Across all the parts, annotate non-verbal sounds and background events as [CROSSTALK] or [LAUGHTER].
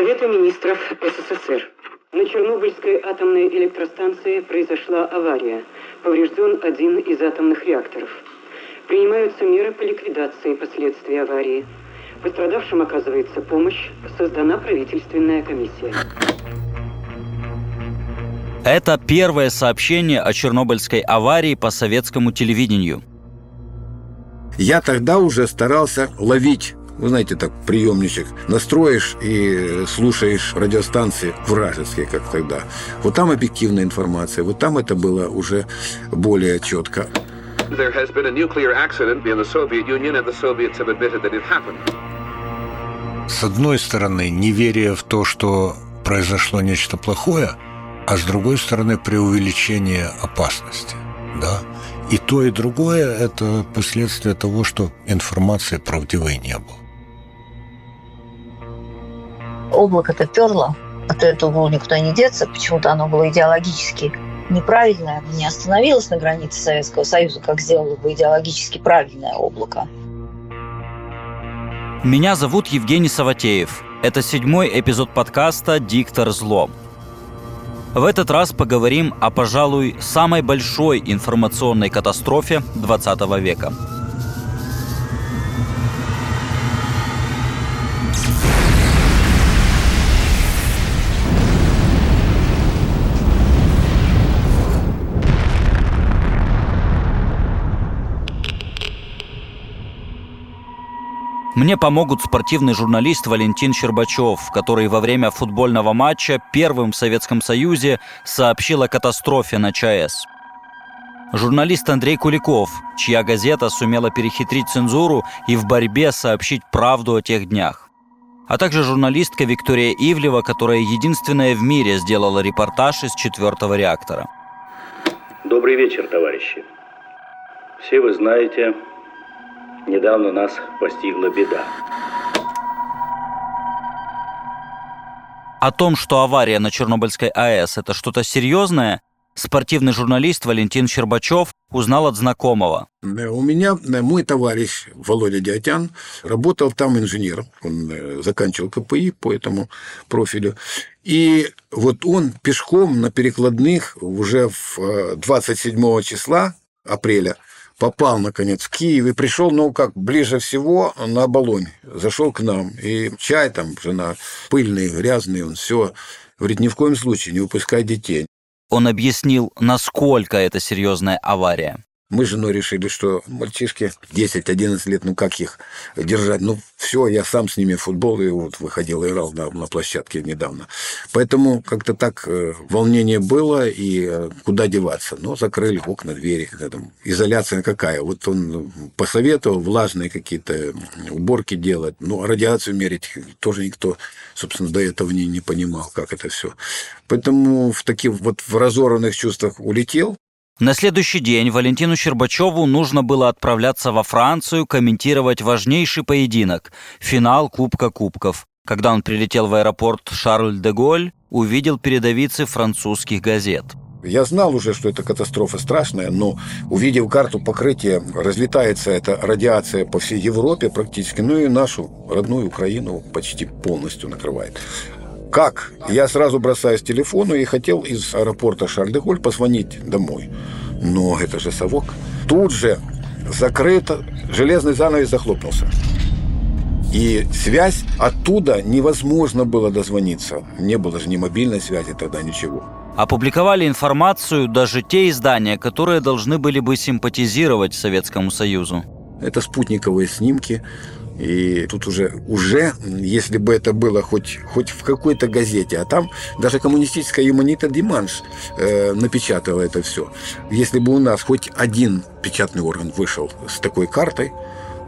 Совета министров СССР. На Чернобыльской атомной электростанции произошла авария. Поврежден один из атомных реакторов. Принимаются меры по ликвидации последствий аварии. Пострадавшим оказывается помощь. Создана правительственная комиссия. Это первое сообщение о Чернобыльской аварии по советскому телевидению. Я тогда уже старался ловить вы знаете, так приемничек настроишь и слушаешь радиостанции вражеские, как тогда. Вот там объективная информация, вот там это было уже более четко. There has been a nuclear accident in the Soviet Union, and the Soviets have admitted that it happened. С одной стороны, неверие в то, что произошло нечто плохое, а с другой стороны, преувеличение опасности. Да? И то, и другое – это последствия того, что информации правдивой не было. Облако-то перло, от этого было никуда не деться, почему-то оно было идеологически неправильное, не остановилось на границе Советского Союза, как сделало бы идеологически правильное облако. Меня зовут Евгений Саватеев. Это седьмой эпизод подкаста «Диктор зло». В этот раз поговорим о, пожалуй, самой большой информационной катастрофе 20 века – Мне помогут спортивный журналист Валентин Щербачев, который во время футбольного матча первым в Советском Союзе сообщил о катастрофе на ЧАЭС. Журналист Андрей Куликов, чья газета сумела перехитрить цензуру и в борьбе сообщить правду о тех днях. А также журналистка Виктория Ивлева, которая единственная в мире сделала репортаж из четвертого реактора. Добрый вечер, товарищи. Все вы знаете, Недавно нас постигла беда. О том, что авария на Чернобыльской АЭС – это что-то серьезное, спортивный журналист Валентин Щербачев узнал от знакомого. Э, у меня э, мой товарищ Володя Диатян работал там инженером. Он э, заканчивал КПИ по этому профилю. И вот он пешком на перекладных уже в 27 числа апреля – попал, наконец, в Киев и пришел, ну, как ближе всего на Оболонь. Зашел к нам, и чай там, жена, пыльный, грязный, он все. Говорит, ни в коем случае не выпускай детей. Он объяснил, насколько это серьезная авария. Мы с женой решили, что мальчишки 10-11 лет, ну как их держать? Ну все, я сам с ними в футбол и вот выходил, играл на, на площадке недавно. Поэтому как-то так э, волнение было, и э, куда деваться? Но закрыли окна, двери. Там, изоляция какая? Вот он посоветовал влажные какие-то уборки делать. Ну, а радиацию мерить тоже никто, собственно, до этого не, не понимал, как это все. Поэтому в таких вот в разорванных чувствах улетел, на следующий день Валентину Щербачеву нужно было отправляться во Францию комментировать важнейший поединок – финал Кубка Кубков. Когда он прилетел в аэропорт Шарль-де-Голь, увидел передовицы французских газет. Я знал уже, что это катастрофа страшная, но увидев карту покрытия, разлетается эта радиация по всей Европе практически, ну и нашу родную Украину почти полностью накрывает. Как? Я сразу бросаюсь к телефону и хотел из аэропорта Шарль-де-Голь позвонить домой. Но это же совок. Тут же закрыто, железный занавес захлопнулся. И связь оттуда невозможно было дозвониться. Не было же ни мобильной связи тогда, ничего. Опубликовали информацию даже те издания, которые должны были бы симпатизировать Советскому Союзу. Это спутниковые снимки, и тут уже, уже, если бы это было хоть, хоть в какой-то газете, а там даже коммунистическая юманита Диманш э, напечатала это все. Если бы у нас хоть один печатный орган вышел с такой картой,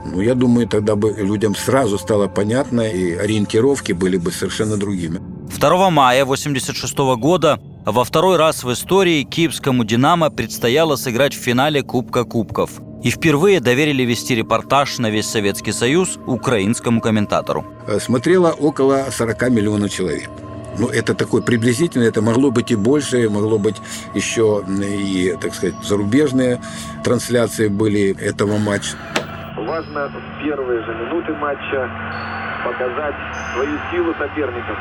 ну, я думаю, тогда бы людям сразу стало понятно, и ориентировки были бы совершенно другими. 2 мая 1986 года во второй раз в истории киевскому «Динамо» предстояло сыграть в финале Кубка Кубков – и впервые доверили вести репортаж на весь Советский Союз украинскому комментатору. Э, смотрело около 40 миллионов человек. Ну, это такой приблизительно, это могло быть и больше, могло быть еще и, так сказать, зарубежные трансляции были этого матча. Важно в первые же минуты матча показать свою силу соперникам.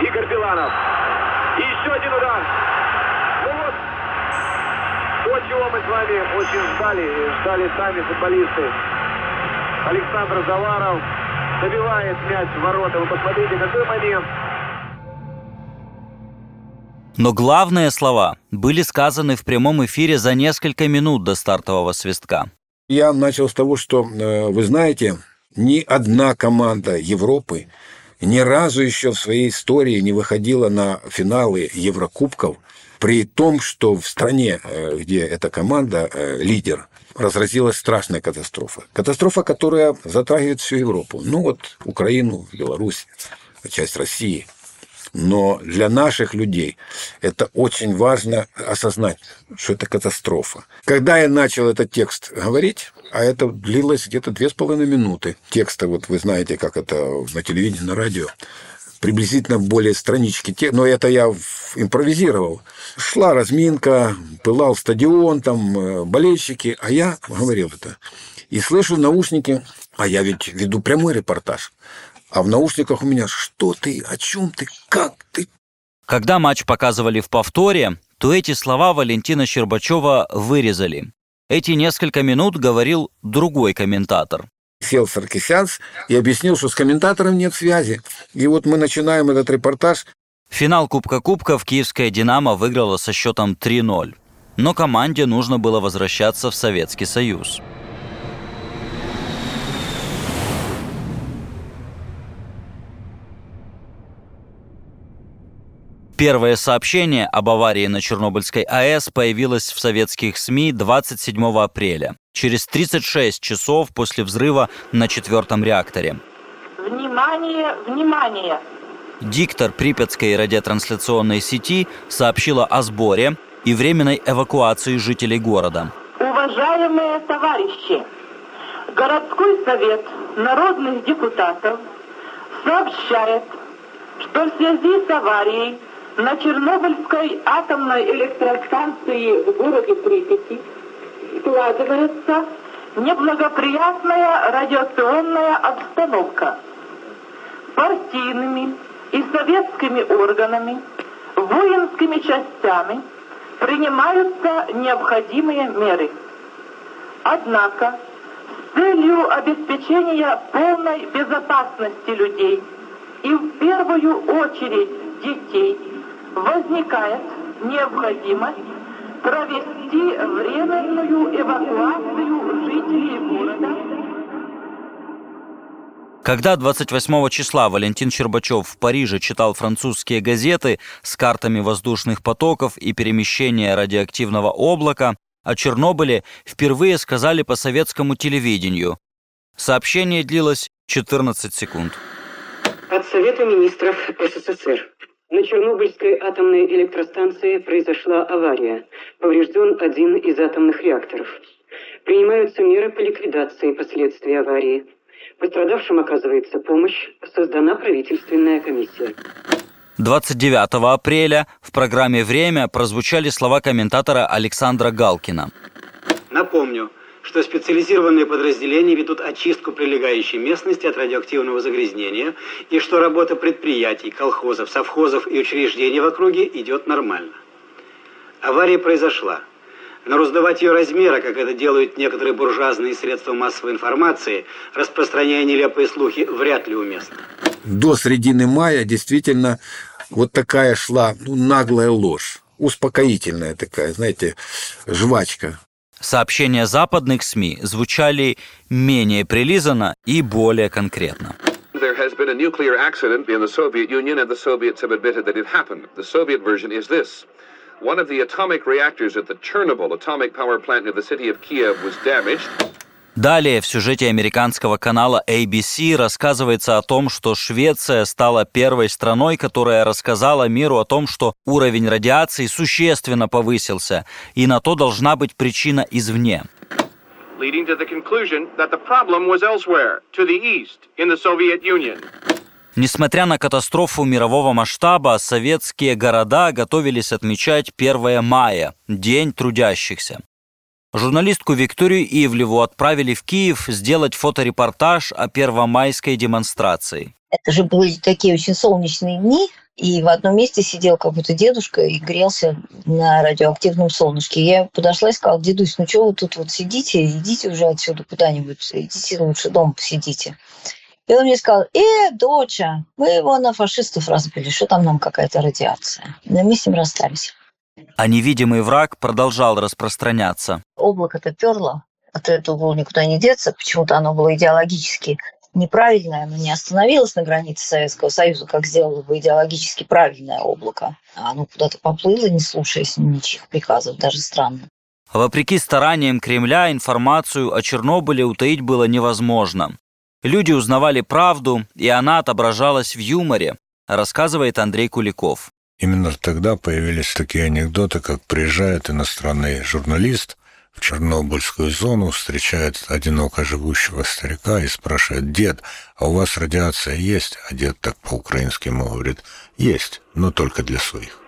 Игорь Биланов. И еще один удар. Чего мы с вами очень ждали, ждали сами футболисты. Александр Заваров забивает мяч в ворота. Вы посмотрите, какой момент. Но главные слова были сказаны в прямом эфире за несколько минут до стартового свистка. Я начал с того, что, э, вы знаете, ни одна команда Европы ни разу еще в своей истории не выходила на финалы Еврокубков, при том, что в стране, э, где эта команда э, лидер, разразилась страшная катастрофа. Катастрофа, которая затрагивает всю Европу. Ну вот Украину, Беларусь, часть России – но для наших людей это очень важно осознать, что это катастрофа. Когда я начал этот текст говорить, а это длилось где-то две с половиной минуты текста, вот вы знаете, как это на телевидении, на радио, приблизительно более странички, но это я импровизировал. Шла разминка, пылал стадион, там э, болельщики, а я говорил это. И слышу в наушнике, а я ведь веду прямой репортаж, а в наушниках у меня «Что ты? О чем ты? Как ты?» Когда матч показывали в повторе, то эти слова Валентина Щербачева вырезали. Эти несколько минут говорил другой комментатор. Сел Саркисянс и объяснил, что с комментатором нет связи. И вот мы начинаем этот репортаж. Финал Кубка Кубков киевская «Динамо» выиграла со счетом 3-0. Но команде нужно было возвращаться в Советский Союз. Первое сообщение об аварии на Чернобыльской АЭС появилось в советских СМИ 27 апреля, через 36 часов после взрыва на четвертом реакторе. Внимание, внимание! Диктор Припятской радиотрансляционной сети сообщила о сборе и временной эвакуации жителей города. Уважаемые товарищи, городской совет народных депутатов сообщает, что в связи с аварией на Чернобыльской атомной электростанции в городе Припяти складывается неблагоприятная радиационная обстановка. Партийными и советскими органами, воинскими частями принимаются необходимые меры. Однако, с целью обеспечения полной безопасности людей и в первую очередь детей – возникает необходимость провести временную эвакуацию жителей города. Когда 28 числа Валентин Щербачев в Париже читал французские газеты с картами воздушных потоков и перемещения радиоактивного облака, о Чернобыле впервые сказали по советскому телевидению. Сообщение длилось 14 секунд. От Совета министров СССР. На Чернобыльской атомной электростанции произошла авария. Поврежден один из атомных реакторов. Принимаются меры по ликвидации последствий аварии. Пострадавшим оказывается помощь. Создана правительственная комиссия. 29 апреля в программе «Время» прозвучали слова комментатора Александра Галкина. Напомню, что специализированные подразделения ведут очистку прилегающей местности от радиоактивного загрязнения и что работа предприятий, колхозов, совхозов и учреждений в округе идет нормально. Авария произошла. Но раздавать ее размера, как это делают некоторые буржуазные средства массовой информации, распространяя нелепые слухи, вряд ли уместно. До середины мая действительно вот такая шла ну, наглая ложь успокоительная такая, знаете, жвачка. Сообщения западных СМИ звучали менее прилизанно и более конкретно. There has been a nuclear accident in the Soviet Union, and the Soviets have admitted that it happened. The Soviet version is this. One of the atomic reactors at the Chernobyl atomic power plant near the city of Kiev was damaged. Далее в сюжете американского канала ABC рассказывается о том, что Швеция стала первой страной, которая рассказала миру о том, что уровень радиации существенно повысился, и на то должна быть причина извне. Несмотря на катастрофу мирового масштаба, советские города готовились отмечать 1 мая, День трудящихся. Журналистку Викторию Ивлеву отправили в Киев сделать фоторепортаж о первомайской демонстрации. Это же были такие очень солнечные дни, и в одном месте сидел какой-то дедушка и грелся на радиоактивном солнышке. Я подошла и сказала, дедусь, ну что вы тут вот сидите, идите уже отсюда куда-нибудь, идите лучше дома посидите. И он мне сказал, э, доча, мы его на фашистов разбили, что там нам какая-то радиация. И мы с ним расстались. А невидимый враг продолжал распространяться. Облако-то перло, от этого было никуда не деться. Почему-то оно было идеологически неправильное, оно не остановилось на границе Советского Союза, как сделало бы идеологически правильное облако. А оно куда-то поплыло, не слушаясь ничьих приказов, даже странно. Вопреки стараниям Кремля, информацию о Чернобыле утаить было невозможно. Люди узнавали правду, и она отображалась в юморе, рассказывает Андрей Куликов. Именно тогда появились такие анекдоты, как приезжает иностранный журналист в Чернобыльскую зону, встречает одиноко живущего старика и спрашивает, «Дед, а у вас радиация есть?» А дед так по-украински ему говорит, «Есть, но только для своих».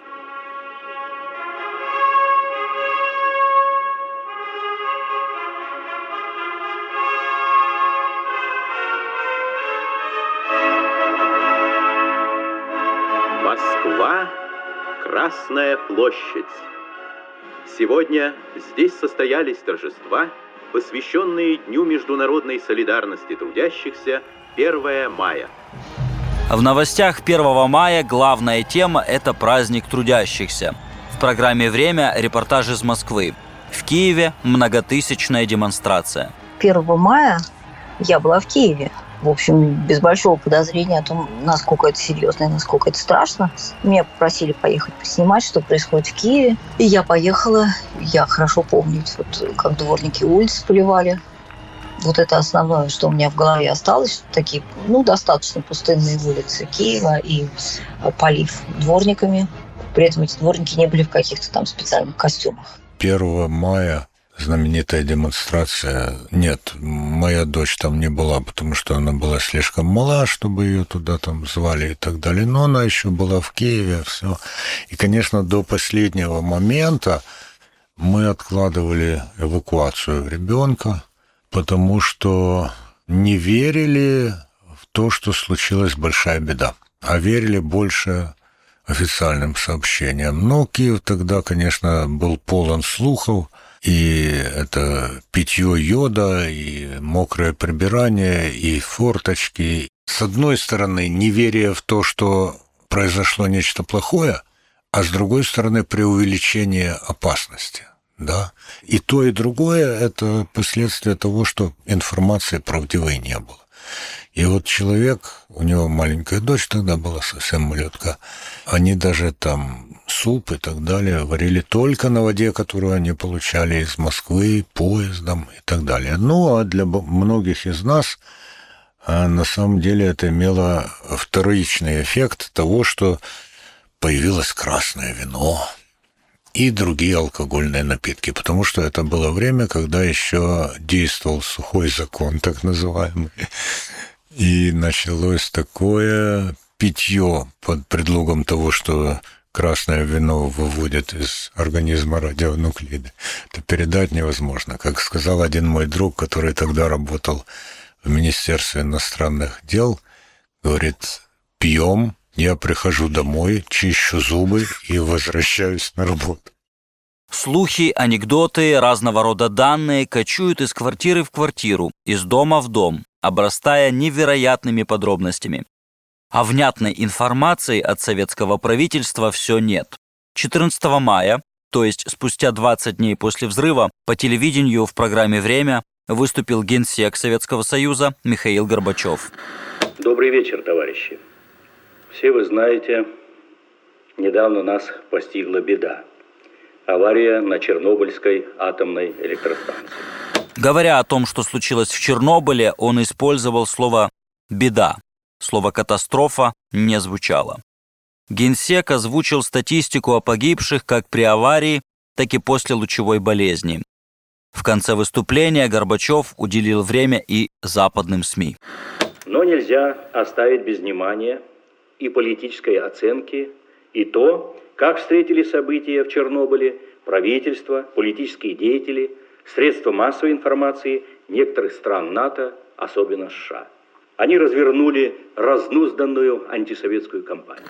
Красная площадь. Сегодня здесь состоялись торжества, посвященные Дню международной солидарности трудящихся 1 мая. В новостях 1 мая главная тема – это праздник трудящихся. В программе «Время» репортаж из Москвы. В Киеве многотысячная демонстрация. 1 мая я была в Киеве в общем, без большого подозрения о том, насколько это серьезно и насколько это страшно. Меня попросили поехать поснимать, что происходит в Киеве. И я поехала. Я хорошо помню, вот, как дворники улицы поливали. Вот это основное, что у меня в голове осталось. Такие, ну, достаточно пустынные улицы Киева и э, полив дворниками. При этом эти дворники не были в каких-то там специальных костюмах. 1 мая знаменитая демонстрация. Нет, моя дочь там не была, потому что она была слишком мала, чтобы ее туда там звали и так далее. Но она еще была в Киеве, все. И, конечно, до последнего момента мы откладывали эвакуацию ребенка, потому что не верили в то, что случилась большая беда, а верили больше официальным сообщениям. Но Киев тогда, конечно, был полон слухов, и это питье йода, и мокрое прибирание, и форточки. С одной стороны, неверие в то, что произошло нечто плохое, а с другой стороны, преувеличение опасности. Да? И то, и другое – это последствия того, что информации правдивой не было. И вот человек, у него маленькая дочь тогда была совсем малютка, они даже там суп и так далее варили только на воде, которую они получали из Москвы, поездом и так далее. Ну, а для многих из нас а на самом деле это имело вторичный эффект того, что появилось красное вино и другие алкогольные напитки, потому что это было время, когда еще действовал сухой закон, так называемый, и началось такое питье под предлогом того, что красное вино выводит из организма радионуклиды. Это передать невозможно. Как сказал один мой друг, который тогда работал в Министерстве иностранных дел, говорит, пьем, я прихожу домой, чищу зубы и возвращаюсь на работу. Слухи, анекдоты, разного рода данные кочуют из квартиры в квартиру, из дома в дом, обрастая невероятными подробностями. А внятной информации от советского правительства все нет. 14 мая, то есть спустя 20 дней после взрыва, по телевидению в программе «Время» выступил генсек Советского Союза Михаил Горбачев. Добрый вечер, товарищи. Все вы знаете, недавно нас постигла беда. Авария на Чернобыльской атомной электростанции. Говоря о том, что случилось в Чернобыле, он использовал слово «беда». Слово «катастрофа» не звучало. Генсек озвучил статистику о погибших как при аварии, так и после лучевой болезни. В конце выступления Горбачев уделил время и западным СМИ. Но нельзя оставить без внимания и политической оценки, и то, как встретили события в Чернобыле правительство, политические деятели, средства массовой информации некоторых стран НАТО, особенно США. Они развернули разнузданную антисоветскую кампанию.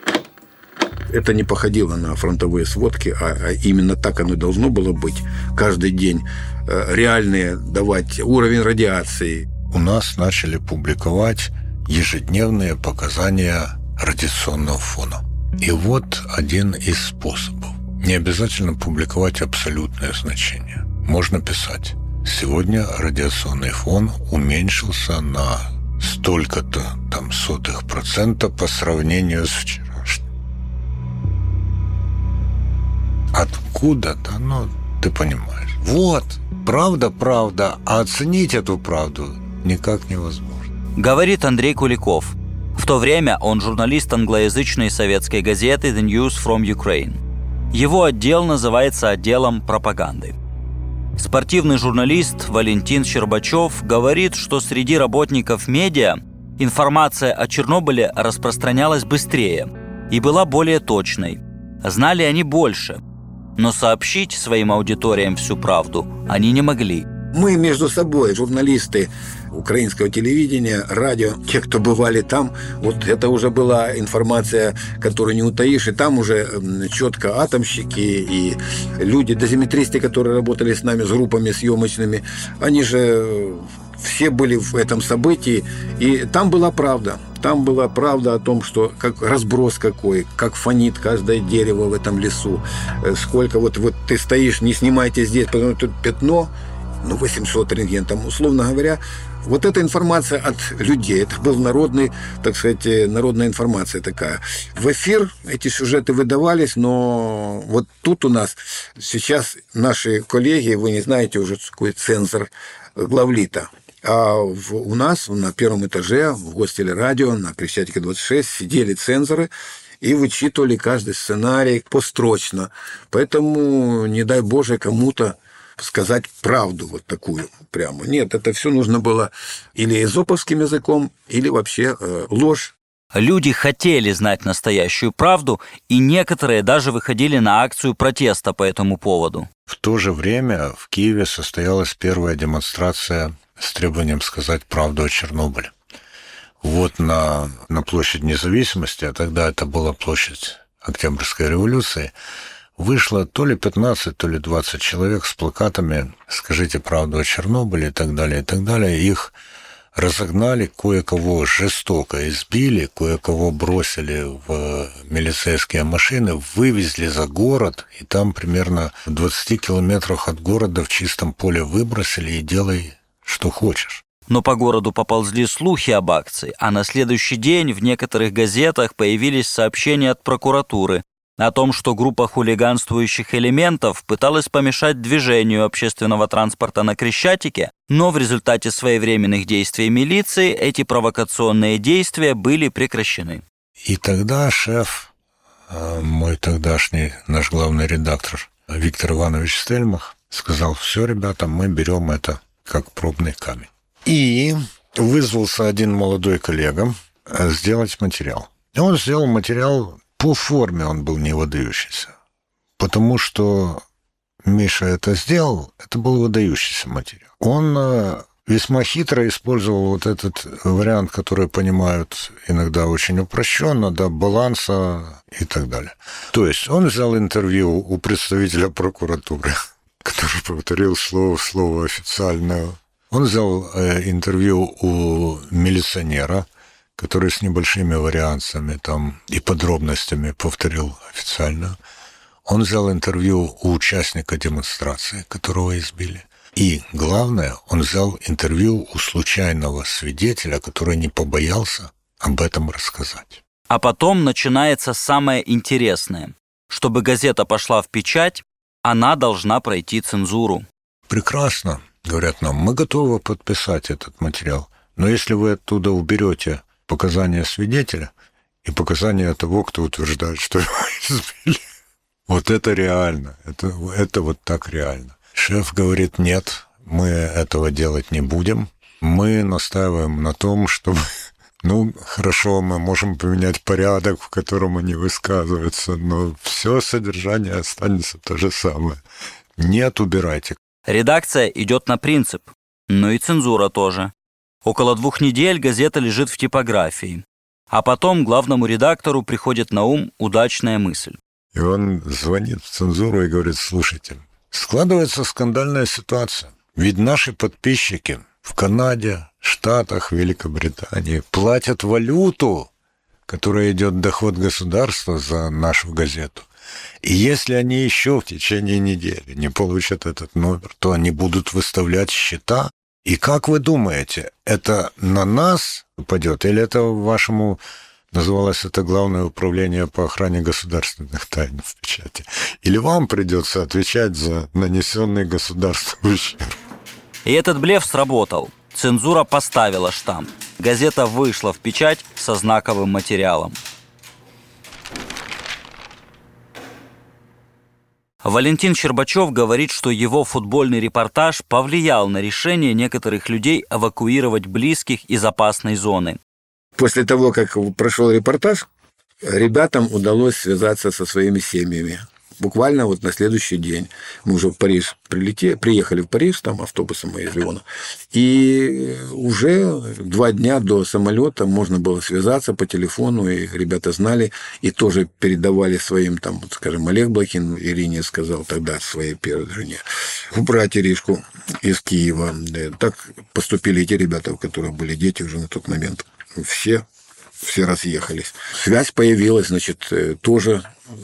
Это не походило на фронтовые сводки, а, а именно так оно и должно было быть. Каждый день э, реальные давать уровень радиации. У нас начали публиковать ежедневные показания радиационного фона. И вот один из способов. Не обязательно публиковать абсолютное значение. Можно писать. Сегодня радиационный фон уменьшился на столько-то там сотых процента по сравнению с вчерашним. Откуда-то, ну, ты понимаешь. Вот, правда, правда, а оценить эту правду никак невозможно. Говорит Андрей Куликов. В то время он журналист англоязычной советской газеты The News from Ukraine. Его отдел называется отделом пропаганды. Спортивный журналист Валентин Щербачев говорит, что среди работников медиа информация о Чернобыле распространялась быстрее и была более точной. Знали они больше, но сообщить своим аудиториям всю правду они не могли. Мы между собой, журналисты украинского телевидения, радио, те, кто бывали там, вот это уже была информация, которую не утаишь, и там уже четко атомщики и люди, дозиметристы, которые работали с нами, с группами съемочными, они же все были в этом событии, и там была правда. Там была правда о том, что как разброс какой, как фонит каждое дерево в этом лесу, э, сколько вот, вот ты стоишь, не снимайте здесь, потому что тут пятно, ну, 800 рентген, там, условно говоря, вот эта информация от людей, это был народный, так сказать, э, народная информация такая. В эфир эти сюжеты выдавались, но вот тут у нас сейчас наши коллеги, вы не знаете уже такой цензор главлита, а в, у нас на первом этаже в гостеле радио на Крещатике 26 сидели цензоры и вычитывали каждый сценарий построчно. Поэтому, не дай Боже, кому-то сказать правду вот такую прямо. Нет, это все нужно было или эзоповским языком, или вообще э, ложь. Люди хотели знать настоящую правду, и некоторые даже выходили на акцию протеста по этому поводу. В то же время в Киеве состоялась первая демонстрация с требованием сказать правду о Чернобыле. Вот на, на площадь независимости, а тогда это была площадь Октябрьской революции, вышло то ли 15, то ли 20 человек с плакатами «Скажите правду о Чернобыле» и так далее, и так далее. Их разогнали, кое-кого жестоко избили, кое-кого бросили в милицейские машины, вывезли за город, и там примерно в 20 километрах от города в чистом поле выбросили и делай, что хочешь. Но по городу поползли слухи об акции, а на следующий день в некоторых газетах появились сообщения от прокуратуры о том, что группа хулиганствующих элементов пыталась помешать движению общественного транспорта на Крещатике, но в результате своевременных действий милиции эти провокационные действия были прекращены. И тогда шеф, э, мой тогдашний наш главный редактор Виктор Иванович Стельмах, сказал, все, ребята, мы берем это как пробный камень. И вызвался один молодой коллега э, сделать материал. И он сделал материал по форме он был не выдающийся. Потому что Миша это сделал, это был выдающийся материал. Он э, весьма хитро использовал вот этот вариант, который понимают иногда очень упрощенно, да, баланса и так далее. То есть он взял интервью у представителя прокуратуры, [LAUGHS] который повторил слово в слово официальное. Он взял э, интервью у милиционера, который с небольшими вариансами там и подробностями повторил официально. Он взял интервью у участника демонстрации, которого избили. И, главное, он взял интервью у случайного свидетеля, который не побоялся об этом рассказать. А потом начинается самое интересное. Чтобы газета пошла в печать, она должна пройти цензуру. Прекрасно, говорят нам, мы готовы подписать этот материал. Но если вы оттуда уберете показания свидетеля и показания того, кто утверждает, что его [LAUGHS] избили. Вот это реально. Это, это вот так реально. Шеф говорит, нет, мы этого делать не будем. Мы настаиваем на том, чтобы [LAUGHS] ну, хорошо, мы можем поменять порядок, в котором они высказываются, но все содержание останется то же самое. Нет, убирайте. Редакция идет на принцип, но и цензура тоже. Около двух недель газета лежит в типографии. А потом главному редактору приходит на ум удачная мысль. И он звонит в цензуру и говорит, слушайте, складывается скандальная ситуация. Ведь наши подписчики в Канаде, Штатах, Великобритании платят валюту, которая идет доход государства за нашу газету. И если они еще в течение недели не получат этот номер, то они будут выставлять счета. И как вы думаете, это на нас упадет или это вашему Называлось это Главное управление по охране государственных тайн в печати. Или вам придется отвечать за нанесенный государству ущерб. И этот блеф сработал. Цензура поставила штамп. Газета вышла в печать со знаковым материалом. Валентин Щербачев говорит, что его футбольный репортаж повлиял на решение некоторых людей эвакуировать близких из опасной зоны. После того, как прошел репортаж, ребятам удалось связаться со своими семьями. Буквально вот на следующий день. Мы уже в Париж прилетели, приехали в Париж, там автобусом мы из Леона, и уже два дня до самолета можно было связаться по телефону, и ребята знали, и тоже передавали своим, там, вот, скажем, Олег Блохин Ирине сказал тогда своей первой жене, убрать Иришку из Киева. Так поступили эти ребята, у которых были дети уже на тот момент. Все, все разъехались. Связь появилась, значит, э, тоже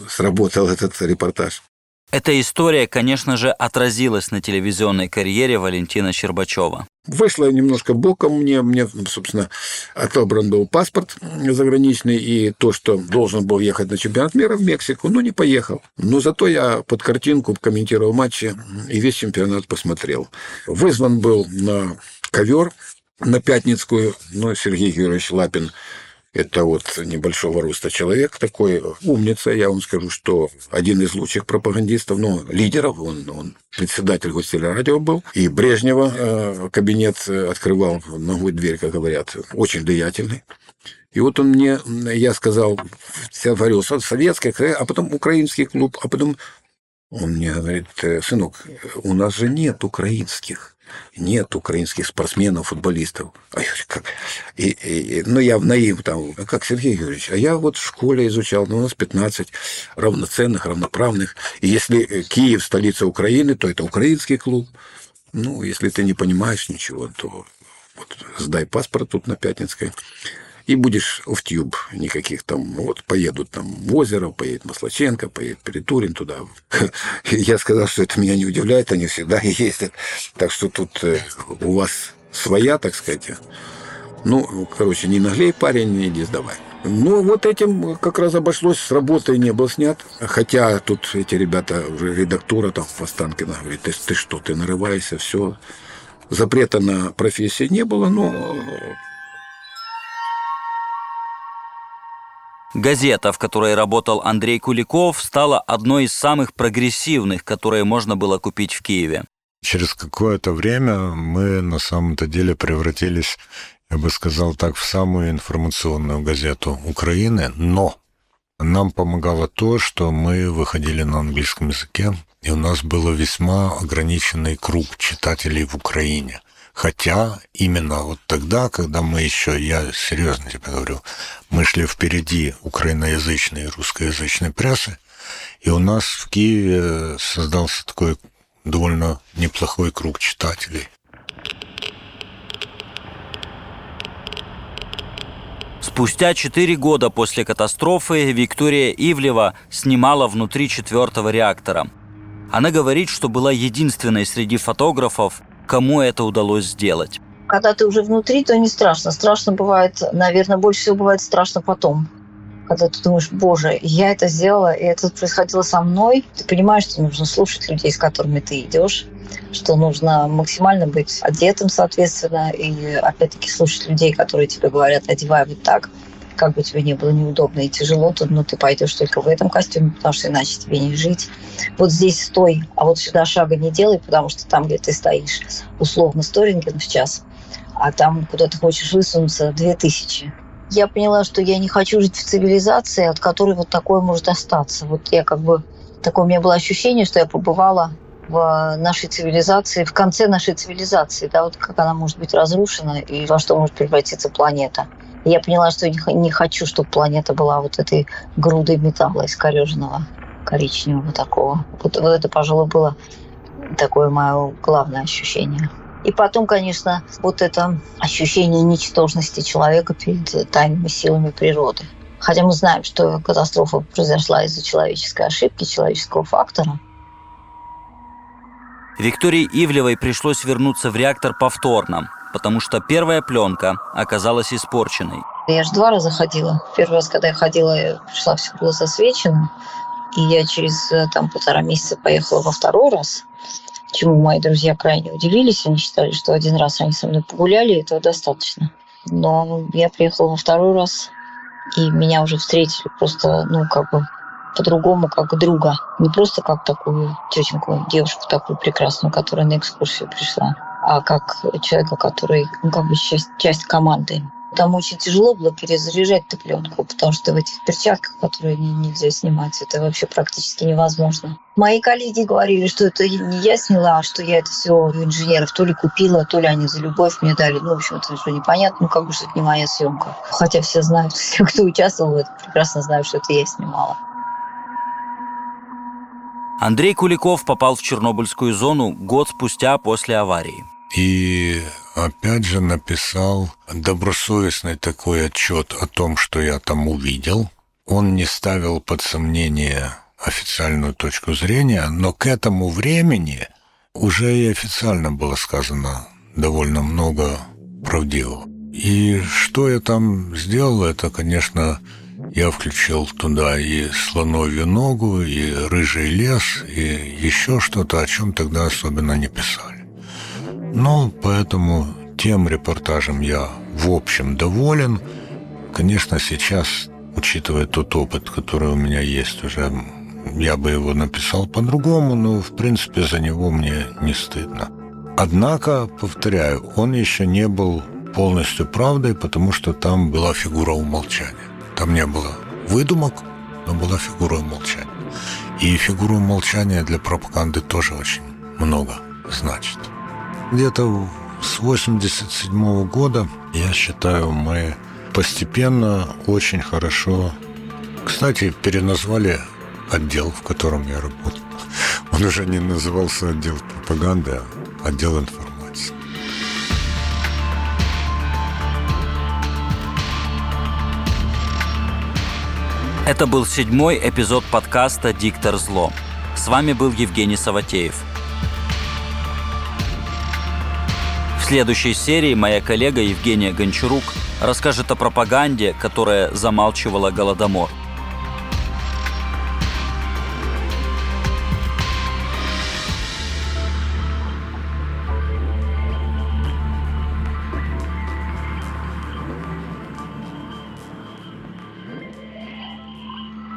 сработал этот репортаж. Эта история, конечно же, отразилась на телевизионной карьере Валентина Щербачева. Вышло немножко боком мне, мне, собственно, отобран был паспорт заграничный, и то, что должен был ехать на чемпионат мира в Мексику, ну, не поехал. Но зато я под картинку комментировал матчи и весь чемпионат посмотрел. Вызван был на ковер на Пятницкую, ну, Сергей Юрьевич Лапин это вот небольшого роста человек такой, умница, я вам скажу, что один из лучших пропагандистов, ну, лидеров, он, он председатель гостелерадио был, и Брежнева э, кабинет открывал ногой дверь, как говорят, очень деятельный. И вот он мне, я сказал, я говорил, советский, а потом украинский клуб, а потом он мне говорит, «Э, сынок, у нас же нет украинских нет украинских спортсменов, футболистов. А я как? И, и, ну, я в наив там, как Сергей Юрьевич, а я вот в школе изучал, ну, у нас 15 равноценных, равноправных. И если Киев столица Украины, то это украинский клуб. Ну, если ты не понимаешь ничего, то вот сдай паспорт тут на Пятницкой и будешь в тюб никаких там, вот поедут там в озеро, поедет Маслаченко, поедет Перетурин туда. [LAUGHS] Я сказал, что это меня не удивляет, они всегда [LAUGHS] ездят. Так что тут э, у вас своя, так сказать. Ну, короче, не наглей парень, иди сдавай. Ну, вот этим как раз обошлось, с работой не был снят. Хотя тут эти ребята, уже редактура там в Останкино говорит, ты, ты что, ты нарываешься, все. Запрета на профессию не было, но Газета, в которой работал Андрей Куликов, стала одной из самых прогрессивных, которые можно было купить в Киеве. Через какое-то время мы на самом-то деле превратились, я бы сказал так, в самую информационную газету Украины, но нам помогало то, что мы выходили на английском языке, и у нас был весьма ограниченный круг читателей в Украине – Хотя именно вот тогда, когда мы еще, я серьезно тебе говорю, мы шли впереди украиноязычной и русскоязычной прессы, и у нас в Киеве создался такой довольно неплохой круг читателей. Спустя четыре года после катастрофы Виктория Ивлева снимала внутри четвертого реактора. Она говорит, что была единственной среди фотографов, кому это удалось сделать? Когда ты уже внутри, то не страшно. Страшно бывает, наверное, больше всего бывает страшно потом. Когда ты думаешь, боже, я это сделала, и это происходило со мной. Ты понимаешь, что нужно слушать людей, с которыми ты идешь, что нужно максимально быть одетым, соответственно, и опять-таки слушать людей, которые тебе говорят, одевай вот так как бы тебе не было неудобно и тяжело, то ну, ты пойдешь только в этом костюме, потому что иначе тебе не жить. Вот здесь стой, а вот сюда шага не делай, потому что там, где ты стоишь, условно 100 рентгенов в час, а там, куда ты хочешь высунуться, 2000. Я поняла, что я не хочу жить в цивилизации, от которой вот такое может остаться. Вот я как бы... Такое у меня было ощущение, что я побывала в нашей цивилизации, в конце нашей цивилизации, да, вот как она может быть разрушена и во что может превратиться планета. Я поняла, что не хочу, чтобы планета была вот этой грудой металла искореженного, коричневого такого. Вот, вот это, пожалуй, было такое мое главное ощущение. И потом, конечно, вот это ощущение ничтожности человека перед тайными силами природы. Хотя мы знаем, что катастрофа произошла из-за человеческой ошибки, человеческого фактора. Виктории Ивлевой пришлось вернуться в реактор повторно, потому что первая пленка оказалась испорченной. Я же два раза ходила. Первый раз, когда я ходила, я пришла, все было засвечено. И я через э, там, полтора месяца поехала во второй раз чему мои друзья крайне удивились. Они считали, что один раз они со мной погуляли, и этого достаточно. Но я приехала во второй раз, и меня уже встретили просто, ну, как бы по-другому, как друга. Не просто как такую тетеньку, девушку такую прекрасную, которая на экскурсию пришла, а как человека, который, ну, как бы часть, часть команды. Там очень тяжело было перезаряжать эту пленку, потому что в этих перчатках, которые нельзя снимать, это вообще практически невозможно. Мои коллеги говорили, что это не я сняла, а что я это все у инженеров то ли купила, то ли они за любовь мне дали. Ну, в общем, это уже непонятно, ну, как бы, что это не моя съемка. Хотя все знают, [LAUGHS] все, кто участвовал в этом, прекрасно знают, что это я снимала. Андрей Куликов попал в Чернобыльскую зону год спустя после аварии. И опять же написал добросовестный такой отчет о том, что я там увидел. Он не ставил под сомнение официальную точку зрения, но к этому времени уже и официально было сказано довольно много правдивого. И что я там сделал, это, конечно, я включил туда и слоновью ногу, и рыжий лес, и еще что-то, о чем тогда особенно не писали. Ну, поэтому тем репортажем я в общем доволен. Конечно, сейчас, учитывая тот опыт, который у меня есть уже, я бы его написал по-другому, но, в принципе, за него мне не стыдно. Однако, повторяю, он еще не был полностью правдой, потому что там была фигура умолчания. Там не было выдумок, но была фигура умолчания. И фигура умолчания для пропаганды тоже очень много значит. Где-то с 87 года, я считаю, мы постепенно очень хорошо... Кстати, переназвали отдел, в котором я работал. Он уже не назывался отдел пропаганды, а отдел информации. Это был седьмой эпизод подкаста «Диктор зло». С вами был Евгений Саватеев – следующей серии моя коллега Евгения Гончарук расскажет о пропаганде, которая замалчивала Голодомор.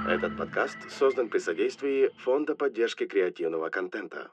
Этот подкаст создан при содействии Фонда поддержки креативного контента.